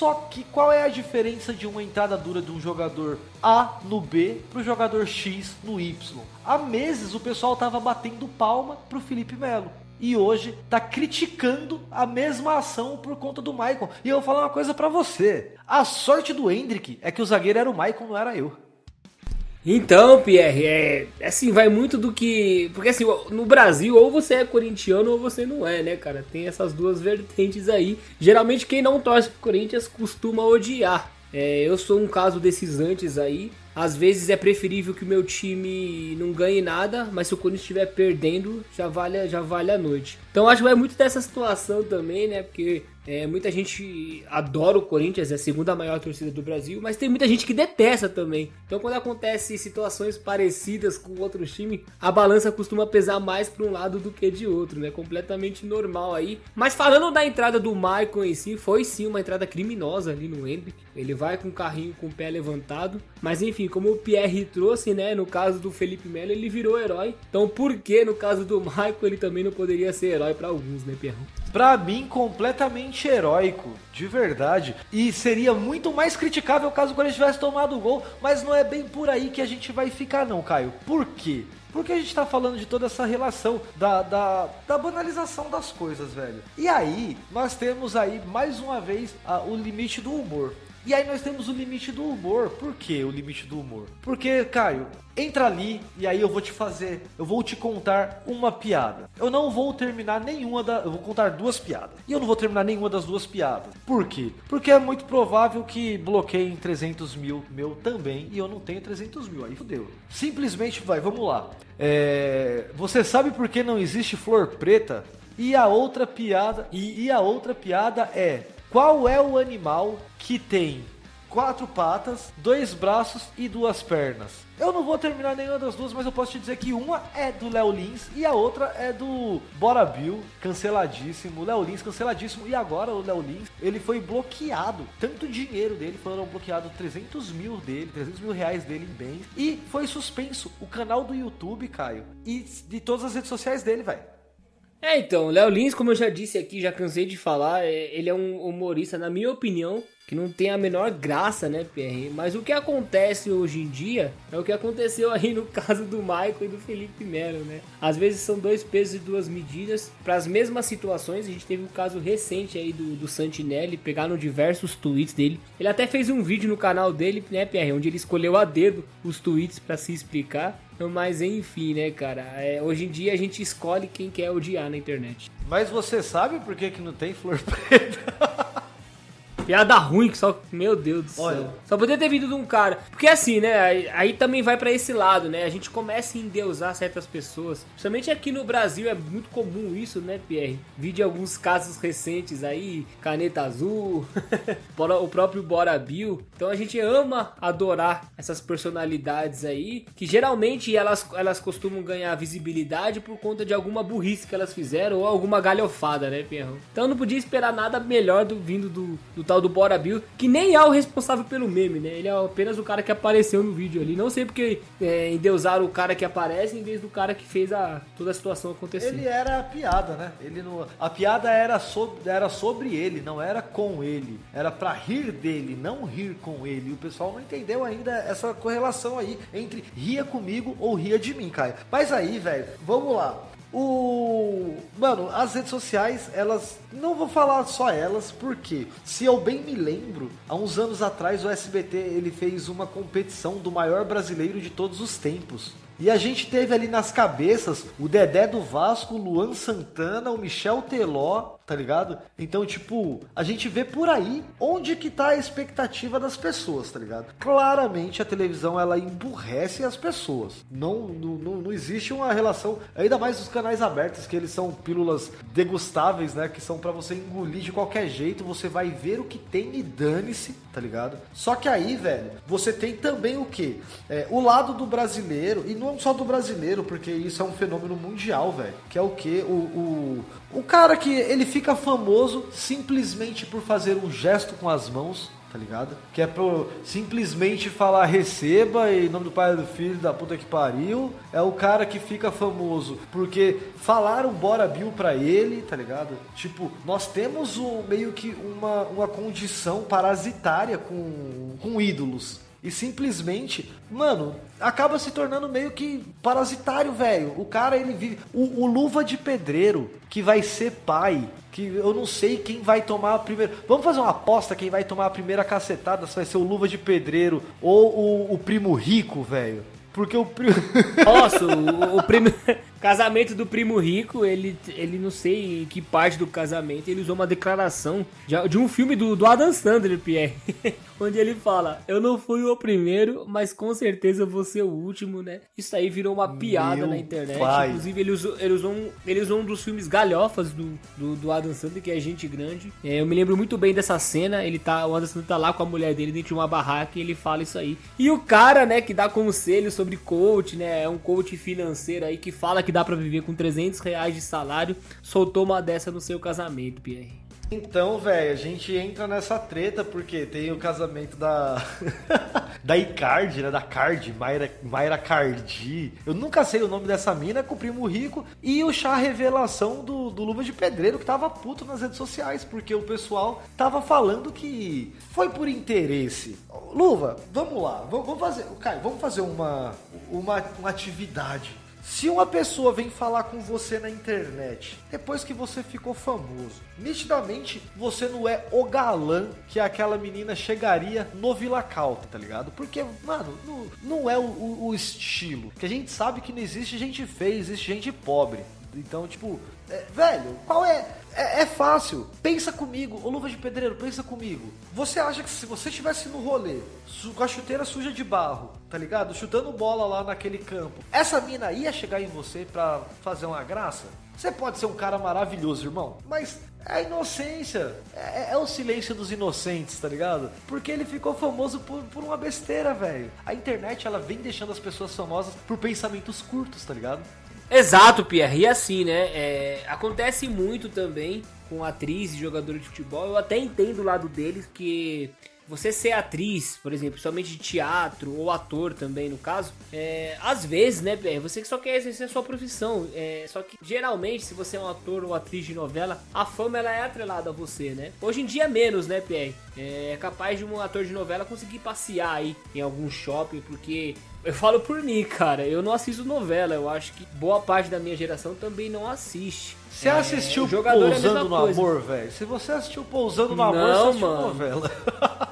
Só que qual é a diferença de uma entrada dura de um jogador A no B para o jogador X no Y? Há meses o pessoal tava batendo palma pro Felipe Melo e hoje tá criticando a mesma ação por conta do Maicon. E eu vou falar uma coisa para você. A sorte do Hendrick é que o zagueiro era o Maicon, não era eu. Então, Pierre, é assim, vai muito do que. Porque assim, no Brasil, ou você é corintiano ou você não é, né, cara? Tem essas duas vertentes aí. Geralmente, quem não torce pro Corinthians costuma odiar. É, eu sou um caso desses antes aí. Às vezes é preferível que o meu time não ganhe nada, mas se o Corinthians estiver perdendo, já vale, já vale a noite. Então acho que vai muito dessa situação também, né? Porque é, muita gente adora o Corinthians, é a segunda maior torcida do Brasil, mas tem muita gente que detesta também. Então, quando acontece situações parecidas com outros times, a balança costuma pesar mais para um lado do que de outro, né? Completamente normal aí. Mas falando da entrada do Michael em si, foi sim uma entrada criminosa ali no Hendrick. Ele vai com o carrinho com o pé levantado. Mas enfim, como o Pierre trouxe, né? No caso do Felipe Melo, ele virou herói. Então, por que no caso do Michael ele também não poderia ser herói para alguns, né, Pierre? Pra mim, completamente heróico, de verdade. E seria muito mais criticável caso o Corinthians tivesse tomado o gol, mas não é bem por aí que a gente vai ficar, não, Caio. Por quê? Porque a gente tá falando de toda essa relação da, da, da banalização das coisas, velho. E aí, nós temos aí, mais uma vez, a, o limite do humor. E aí nós temos o limite do humor. Por que o limite do humor? Porque, Caio, entra ali e aí eu vou te fazer, eu vou te contar uma piada. Eu não vou terminar nenhuma da, eu vou contar duas piadas. E eu não vou terminar nenhuma das duas piadas. Por quê? Porque é muito provável que bloqueiem 300 mil meu também e eu não tenho 300 mil. Aí fodeu. Simplesmente vai, vamos lá. É, você sabe por que não existe flor preta? E a outra piada, e, e a outra piada é qual é o animal que tem quatro patas, dois braços e duas pernas? Eu não vou terminar nenhuma das duas, mas eu posso te dizer que uma é do Léo Lins e a outra é do Bora Bill, canceladíssimo. Léo Lins canceladíssimo. E agora o Léo Lins, ele foi bloqueado. Tanto dinheiro dele, foram bloqueados 300 mil dele, 300 mil reais dele em bens. E foi suspenso o canal do YouTube, Caio, e de todas as redes sociais dele, velho. É, então, Léo Lins, como eu já disse aqui, já cansei de falar, é, ele é um humorista, na minha opinião, que não tem a menor graça, né, PR? Mas o que acontece hoje em dia é o que aconteceu aí no [LAUGHS] caso do Michael e do Felipe Melo, né? Às vezes são dois pesos e duas medidas para as mesmas situações. A gente teve um caso recente aí do, do Santinelli, pegaram diversos tweets dele. Ele até fez um vídeo no canal dele, né, PR, onde ele escolheu a dedo os tweets para se explicar. Mas enfim, né, cara? É, hoje em dia a gente escolhe quem quer odiar na internet. Mas você sabe por que, que não tem flor preta? [LAUGHS] Piada ruim que só. Meu Deus do céu. Olha. Só poderia ter vindo de um cara. Porque assim, né? Aí, aí também vai pra esse lado, né? A gente começa a endeusar certas pessoas. Principalmente aqui no Brasil é muito comum isso, né, Pierre? Vi de alguns casos recentes aí, Caneta Azul, [LAUGHS] o próprio Bora Bill. Então a gente ama adorar essas personalidades aí, que geralmente elas, elas costumam ganhar visibilidade por conta de alguma burrice que elas fizeram ou alguma galhofada, né, Pierrão? Então eu não podia esperar nada melhor do vindo do, do tal do Bora Bill, que nem é o responsável pelo meme, né? Ele é apenas o cara que apareceu no vídeo ali. Não sei porque é, endeusaram o cara que aparece em vez do cara que fez a, toda a situação acontecer. Ele era a piada, né? Ele não, a piada era sobre, era sobre ele, não era com ele. Era pra rir dele, não rir com ele. E o pessoal não entendeu ainda essa correlação aí entre ria comigo ou ria de mim, Caio. Mas aí, velho, vamos lá. O. Mano, as redes sociais, elas. Não vou falar só elas, porque, se eu bem me lembro, há uns anos atrás o SBT ele fez uma competição do maior brasileiro de todos os tempos. E a gente teve ali nas cabeças o Dedé do Vasco, o Luan Santana, o Michel Teló, tá ligado? Então, tipo, a gente vê por aí onde que tá a expectativa das pessoas, tá ligado? Claramente a televisão ela emburrece as pessoas. Não, não, não existe uma relação, ainda mais os canais abertos, que eles são pílulas degustáveis, né? Que são para você engolir de qualquer jeito, você vai ver o que tem e dane-se, tá ligado? Só que aí, velho, você tem também o que? É, o lado do brasileiro, e não só do brasileiro, porque isso é um fenômeno mundial, velho. Que é o que? O, o, o cara que ele fica famoso simplesmente por fazer um gesto com as mãos, tá ligado? Que é pro simplesmente falar receba em nome do pai do filho da puta que pariu. É o cara que fica famoso porque falaram bora Bill pra ele, tá ligado? Tipo, nós temos um, meio que uma, uma condição parasitária com, com ídolos. E simplesmente, mano, acaba se tornando meio que parasitário, velho. O cara, ele vive. O, o, Luva de Pedreiro, que vai ser pai, que eu não sei quem vai tomar a primeira. Vamos fazer uma aposta quem vai tomar a primeira cacetada, se vai ser o Luva de Pedreiro ou o, o primo rico, velho. Porque o primo. [LAUGHS] Nossa, o, o primo. Casamento do primo rico, ele, ele não sei em que parte do casamento, ele usou uma declaração de, de um filme do, do Adam Sandler, Pierre. [LAUGHS] onde ele fala: Eu não fui o primeiro, mas com certeza vou ser o último, né? Isso aí virou uma piada Meu na internet. Pai. Inclusive, ele usou, ele, usou um, ele usou um dos filmes galhofas do, do, do Adam Sandler, que é Gente Grande. É, eu me lembro muito bem dessa cena. Ele tá, o Adam Sandler tá lá com a mulher dele dentro de uma barraca e ele fala isso aí. E o cara, né, que dá conselho sobre coach, né? É um coach financeiro aí que fala que dá para viver com 300 reais de salário, soltou uma dessa no seu casamento, Pierre. Então, velho, a gente entra nessa treta porque tem o casamento da [LAUGHS] da Icardi, né, da Cardi, Mayra, Mayra Cardi. Eu nunca sei o nome dessa mina com o primo rico e o chá revelação do, do Luva de Pedreiro que tava puto nas redes sociais porque o pessoal tava falando que foi por interesse. Luva, vamos lá, vamos fazer, Caio, vamos fazer uma uma, uma atividade se uma pessoa vem falar com você na internet depois que você ficou famoso, nitidamente você não é o galã que aquela menina chegaria no Vila Calta, tá ligado? Porque, mano, não, não é o, o, o estilo. Que a gente sabe que não existe gente feia, existe gente pobre. Então, tipo, é, velho, qual é? É? é? fácil. Pensa comigo, ô luva de pedreiro, pensa comigo. Você acha que se você estivesse no rolê, com a chuteira suja de barro, tá ligado? Chutando bola lá naquele campo, essa mina ia chegar em você pra fazer uma graça? Você pode ser um cara maravilhoso, irmão, mas é a inocência. É, é, o silêncio dos inocentes, tá ligado? Porque ele ficou famoso por, por uma besteira, velho. A internet, ela vem deixando as pessoas famosas por pensamentos curtos, tá ligado? Exato, Pierre. E assim, né? É, acontece muito também com atriz e jogador de futebol. Eu até entendo o lado deles que você ser atriz, por exemplo, somente de teatro ou ator também, no caso, é, às vezes, né, Pierre, você só quer exercer a sua profissão. É, só que geralmente, se você é um ator ou atriz de novela, a fama ela é atrelada a você, né? Hoje em dia menos, né, Pierre? É capaz de um ator de novela conseguir passear aí em algum shopping, porque eu falo por mim, cara. Eu não assisto novela. Eu acho que boa parte da minha geração também não assiste. Você é, assistiu Pousando é no Amor, velho? Se você assistiu Pousando no Amor, não, você assistiu mano. novela. [LAUGHS]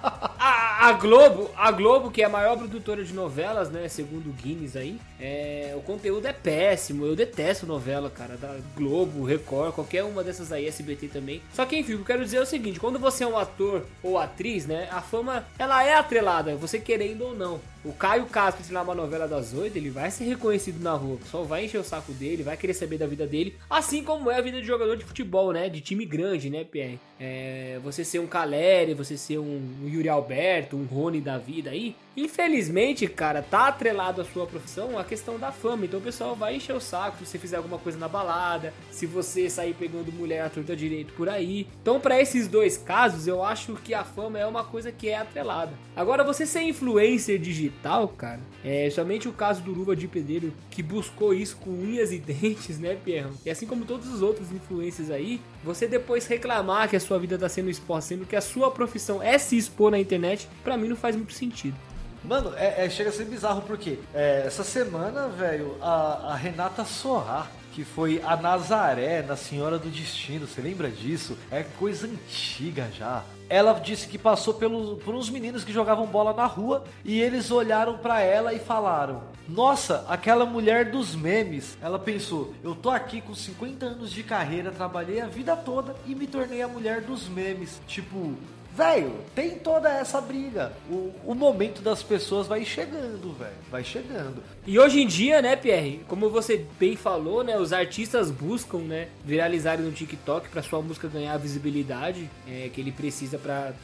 a Globo, a Globo, que é a maior produtora de novelas, né, segundo o Guinness aí, é, o conteúdo é péssimo. Eu detesto novela, cara, da Globo, Record, qualquer uma dessas aí, SBT também. Só que enfim, eu quero dizer é o seguinte, quando você é um ator ou atriz, né, a fama, ela é atrelada, você querendo ou não. O Caio Castro, se uma novela das oito, ele vai ser reconhecido na rua. O pessoal vai encher o saco dele, vai querer saber da vida dele. Assim como é a vida de jogador de futebol, né? De time grande, né, Pierre? É, você ser um Caleri, você ser um Yuri Alberto, um Rony da vida aí. Infelizmente, cara, tá atrelado à sua profissão a questão da fama. Então o pessoal vai encher o saco se você fizer alguma coisa na balada, se você sair pegando mulher à torta direito por aí. Então, para esses dois casos, eu acho que a fama é uma coisa que é atrelada. Agora, você ser influencer digital, cara, é somente o caso do Luva de Pedreiro que buscou isso com unhas e [LAUGHS] dentes, né, Pierrão? E assim como todos os outros influencers aí, você depois reclamar que a sua vida tá sendo exposta, sendo que a sua profissão é se expor na internet, para mim não faz muito sentido. Mano, é, é, chega a ser bizarro porque é, essa semana, velho, a, a, Renata Sorrar, que foi a Nazaré, na Senhora do Destino. Você lembra disso? É coisa antiga já. Ela disse que passou pelos, por uns meninos que jogavam bola na rua e eles olharam para ela e falaram: Nossa, aquela mulher dos memes. Ela pensou: Eu tô aqui com 50 anos de carreira, trabalhei a vida toda e me tornei a mulher dos memes. Tipo, velho, tem toda essa briga. O, o momento das pessoas vai chegando, velho. Vai chegando. E hoje em dia, né, Pierre, como você bem falou, né, os artistas buscam, né, viralizarem no TikTok para sua música ganhar a visibilidade é, que ele precisa para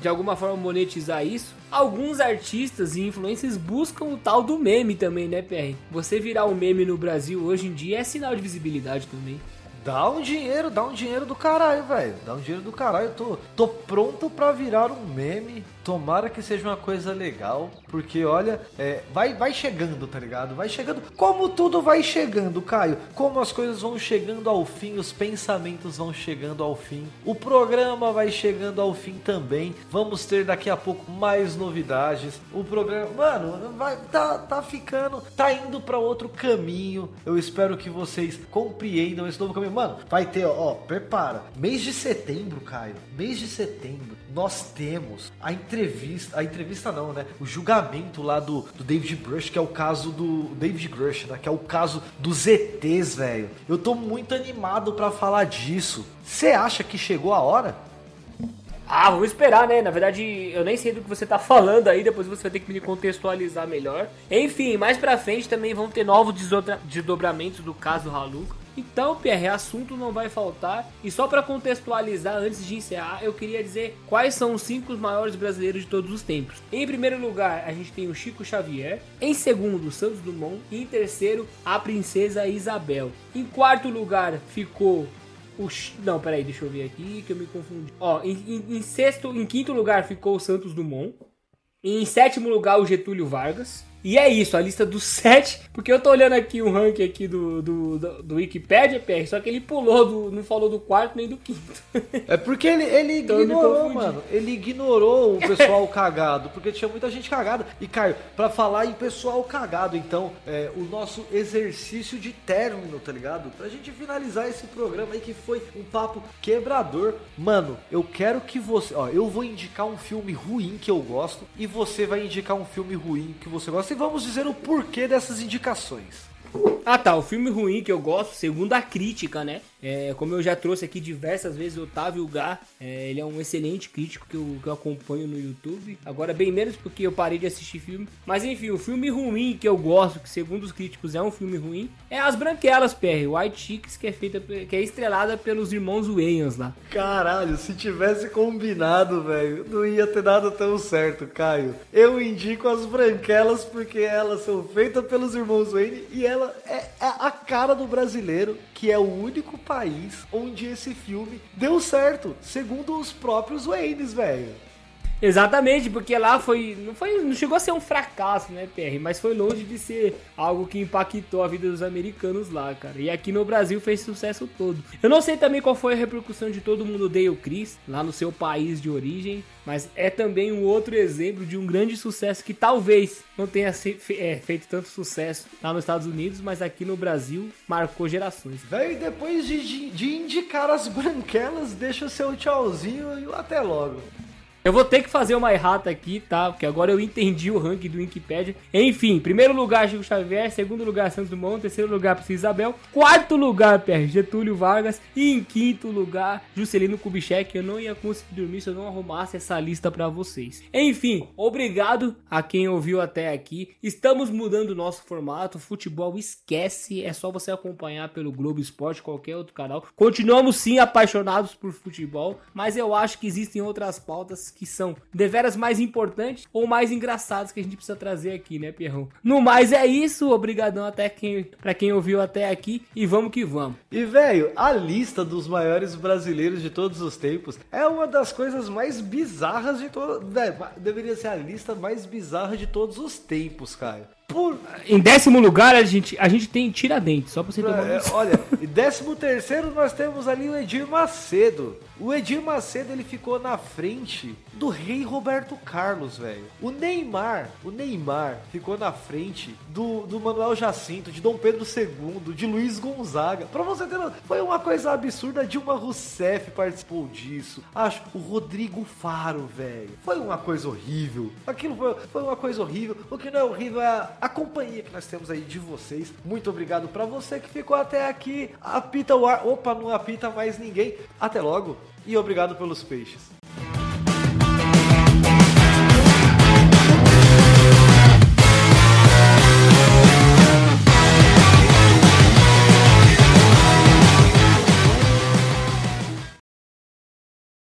de alguma forma monetizar isso. Alguns artistas e influencers buscam o tal do meme também, né, Pierre? Você virar um meme no Brasil hoje em dia é sinal de visibilidade também. Dá um dinheiro, dá um dinheiro do caralho, velho. Dá um dinheiro do caralho. Eu tô, tô pronto pra virar um meme. Tomara que seja uma coisa legal. Porque, olha, é, vai, vai chegando, tá ligado? Vai chegando. Como tudo vai chegando, Caio. Como as coisas vão chegando ao fim, os pensamentos vão chegando ao fim. O programa vai chegando ao fim também. Vamos ter daqui a pouco mais novidades. O programa, mano, vai, tá, tá ficando, tá indo para outro caminho. Eu espero que vocês compreendam esse novo caminho. Mano, vai ter, ó, ó, prepara. Mês de setembro, Caio. Mês de setembro, nós temos a entrevista. A entrevista não, né? O julgamento lá do, do David Brush, que é o caso do. David Grush, né? Que é o caso dos ETs, velho. Eu tô muito animado para falar disso. Você acha que chegou a hora? Ah, vou esperar, né? Na verdade, eu nem sei do que você tá falando aí, depois você vai ter que me contextualizar melhor. Enfim, mais pra frente também vão ter novos desdobramentos do caso Haluca. Então, Pierre, assunto não vai faltar. E só para contextualizar, antes de encerrar, eu queria dizer quais são os cinco maiores brasileiros de todos os tempos. Em primeiro lugar, a gente tem o Chico Xavier. Em segundo, Santos Dumont. E em terceiro, a Princesa Isabel. Em quarto lugar, ficou o. Não, peraí, deixa eu ver aqui que eu me confundi. Ó, em, em, em sexto, em quinto lugar ficou o Santos Dumont. Em sétimo lugar, o Getúlio Vargas. E é isso, a lista dos [LAUGHS] sete, porque eu tô olhando aqui o ranking aqui do, do, do, do Wikipedia, PR, só que ele pulou, do, não falou do quarto nem do quinto. [LAUGHS] É porque ele, ele então ignorou, mano. Ele ignorou o pessoal cagado, porque tinha muita gente cagada. E, Caio, pra falar em pessoal cagado, então, é, o nosso exercício de término, tá ligado? Pra gente finalizar esse programa aí que foi um papo quebrador. Mano, eu quero que você. Ó, eu vou indicar um filme ruim que eu gosto e você vai indicar um filme ruim que você gosta e vamos dizer o porquê dessas indicações. Ah tá, o filme ruim que eu gosto, segundo a crítica, né? É, como eu já trouxe aqui diversas vezes, Otávio Gá, é, ele é um excelente crítico que eu, que eu acompanho no YouTube. Agora, bem menos porque eu parei de assistir filme. Mas enfim, o filme ruim que eu gosto, que segundo os críticos é um filme ruim, é As Branquelas, PR, White Chicks, que é feita que é estrelada pelos irmãos Wayans lá. Caralho, se tivesse combinado, velho, não ia ter dado tão certo, Caio. Eu indico As Branquelas porque elas são feitas pelos irmãos Wayne e ela é, é a cara do brasileiro, que é o único país onde esse filme deu certo, segundo os próprios Waynes, velho. Exatamente, porque lá foi não, foi. não chegou a ser um fracasso, né, PR? Mas foi longe de ser algo que impactou a vida dos americanos lá, cara. E aqui no Brasil fez sucesso todo. Eu não sei também qual foi a repercussão de todo mundo odeia o Chris, lá no seu país de origem. Mas é também um outro exemplo de um grande sucesso que talvez não tenha é, feito tanto sucesso lá nos Estados Unidos, mas aqui no Brasil marcou gerações. Véi, depois de, de indicar as branquelas, deixa o seu tchauzinho e até logo. Eu vou ter que fazer uma errata aqui, tá? Porque agora eu entendi o ranking do Wikipedia. Enfim, primeiro lugar Chico Xavier, segundo lugar Santos Dumont, terceiro lugar Princesa Isabel, quarto lugar PR Getúlio Vargas e em quinto lugar Juscelino Kubitschek. Eu não ia conseguir dormir se eu não arrumasse essa lista para vocês. Enfim, obrigado a quem ouviu até aqui. Estamos mudando o nosso formato. Futebol esquece, é só você acompanhar pelo Globo Esporte, qualquer outro canal. Continuamos sim apaixonados por futebol, mas eu acho que existem outras pautas que são deveras mais importantes ou mais engraçadas que a gente precisa trazer aqui, né, Pierrão? No mais é isso, obrigadão até quem, para quem ouviu até aqui e vamos que vamos. E velho, a lista dos maiores brasileiros de todos os tempos é uma das coisas mais bizarras de todos, deveria ser a lista mais bizarra de todos os tempos, cara. Por Em décimo lugar, a gente, a gente tem Tiradentes, só pra você ter uma É, olha, [LAUGHS] em 13 terceiro nós temos ali o Edir Macedo. O Edir Macedo ele ficou na frente do rei Roberto Carlos, velho. O Neymar, o Neymar ficou na frente do, do Manuel Jacinto, de Dom Pedro II, de Luiz Gonzaga. Pra você ter foi uma coisa absurda. Dilma Rousseff participou disso. Acho o Rodrigo Faro, velho. Foi uma coisa horrível. Aquilo foi, foi uma coisa horrível. O que não é horrível é a, a companhia que nós temos aí de vocês. Muito obrigado pra você que ficou até aqui. Apita o ar. Opa, não apita mais ninguém. Até logo e obrigado pelos peixes.